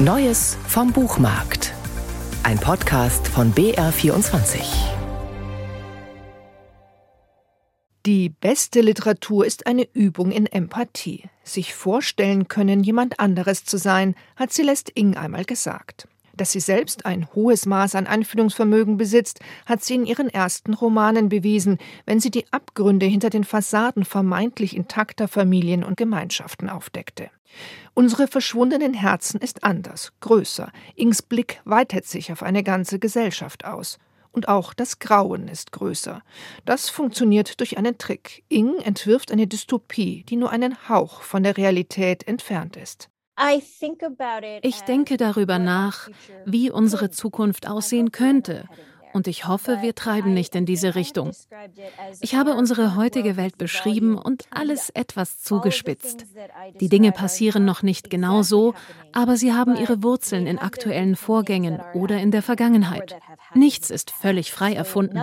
Neues vom Buchmarkt. Ein Podcast von BR24. Die beste Literatur ist eine Übung in Empathie. Sich vorstellen können, jemand anderes zu sein, hat Celeste Ing einmal gesagt. Dass sie selbst ein hohes Maß an Einfühlungsvermögen besitzt, hat sie in ihren ersten Romanen bewiesen, wenn sie die Abgründe hinter den Fassaden vermeintlich intakter Familien und Gemeinschaften aufdeckte. Unsere verschwundenen Herzen ist anders, größer. Ings Blick weitet sich auf eine ganze Gesellschaft aus. Und auch das Grauen ist größer. Das funktioniert durch einen Trick. Ing entwirft eine Dystopie, die nur einen Hauch von der Realität entfernt ist. Ich denke darüber nach, wie unsere Zukunft aussehen könnte. Und ich hoffe, wir treiben nicht in diese Richtung. Ich habe unsere heutige Welt beschrieben und alles etwas zugespitzt. Die Dinge passieren noch nicht genau so, aber sie haben ihre Wurzeln in aktuellen Vorgängen oder in der Vergangenheit. Nichts ist völlig frei erfunden.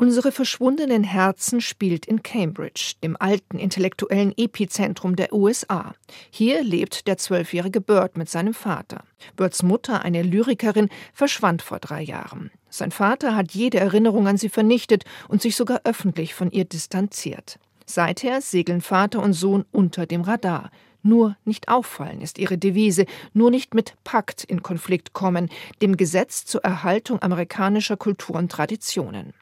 Unsere verschwundenen Herzen spielt in Cambridge, dem alten intellektuellen Epizentrum der USA. Hier lebt der zwölfjährige Bird mit seinem Vater. Birds Mutter, eine Lyrikerin, verschwand vor drei Jahren. Sein Vater hat jede Erinnerung an sie vernichtet und sich sogar öffentlich von ihr distanziert. Seither segeln Vater und Sohn unter dem Radar. Nur nicht auffallen ist ihre Devise, nur nicht mit Pakt in Konflikt kommen, dem Gesetz zur Erhaltung amerikanischer Kultur und Traditionen.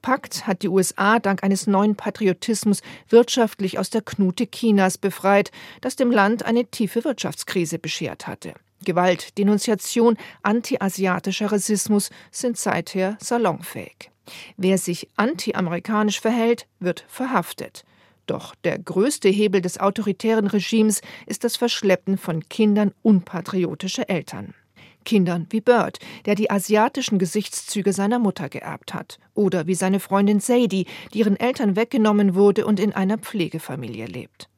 Pakt hat die USA dank eines neuen Patriotismus wirtschaftlich aus der Knute Chinas befreit, das dem Land eine tiefe Wirtschaftskrise beschert hatte. Gewalt, Denunziation, antiasiatischer Rassismus sind seither salonfähig. Wer sich antiamerikanisch verhält, wird verhaftet. Doch der größte Hebel des autoritären Regimes ist das Verschleppen von Kindern unpatriotischer Eltern. Kindern wie Bird, der die asiatischen Gesichtszüge seiner Mutter geerbt hat, oder wie seine Freundin Sadie, die ihren Eltern weggenommen wurde und in einer Pflegefamilie lebt.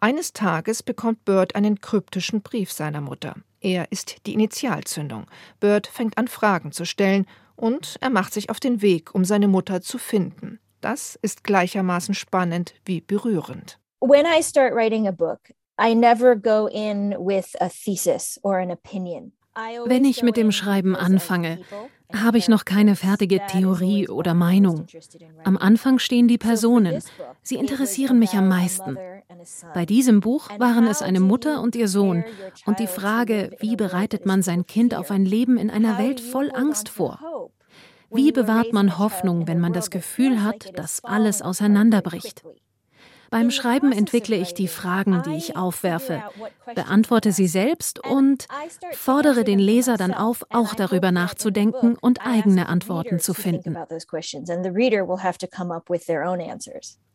Eines Tages bekommt Bird einen kryptischen Brief seiner Mutter. Er ist die Initialzündung. Bird fängt an, Fragen zu stellen und er macht sich auf den Weg, um seine Mutter zu finden. Das ist gleichermaßen spannend wie berührend. When I start writing a book, I never go in with a thesis or an opinion. Wenn ich mit dem Schreiben anfange, habe ich noch keine fertige Theorie oder Meinung. Am Anfang stehen die Personen. Sie interessieren mich am meisten. Bei diesem Buch waren es eine Mutter und ihr Sohn und die Frage, wie bereitet man sein Kind auf ein Leben in einer Welt voll Angst vor? Wie bewahrt man Hoffnung, wenn man das Gefühl hat, dass alles auseinanderbricht? Beim Schreiben entwickle ich die Fragen, die ich aufwerfe, beantworte sie selbst und fordere den Leser dann auf, auch darüber nachzudenken und eigene Antworten zu finden.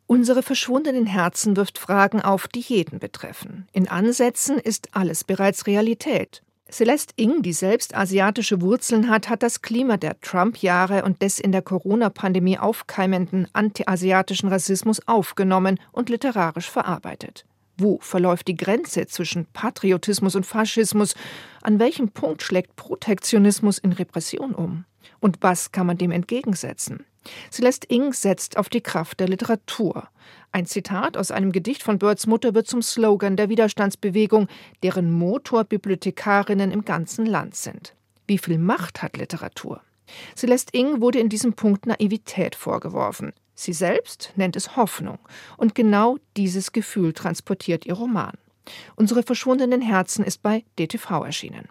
Unsere verschwundenen Herzen wirft Fragen auf, die jeden betreffen. In Ansätzen ist alles bereits Realität. Celeste Ing, die selbst asiatische Wurzeln hat, hat das Klima der Trump-Jahre und des in der Corona-Pandemie aufkeimenden antiasiatischen Rassismus aufgenommen und literarisch verarbeitet. Wo verläuft die Grenze zwischen Patriotismus und Faschismus? An welchem Punkt schlägt Protektionismus in Repression um? Und was kann man dem entgegensetzen? Celeste Ing setzt auf die Kraft der Literatur. Ein Zitat aus einem Gedicht von Birds Mutter wird zum Slogan der Widerstandsbewegung, deren Motor Bibliothekarinnen im ganzen Land sind. Wie viel Macht hat Literatur? Celeste Ing wurde in diesem Punkt Naivität vorgeworfen. Sie selbst nennt es Hoffnung. Und genau dieses Gefühl transportiert ihr Roman. Unsere verschwundenen Herzen ist bei DTV erschienen.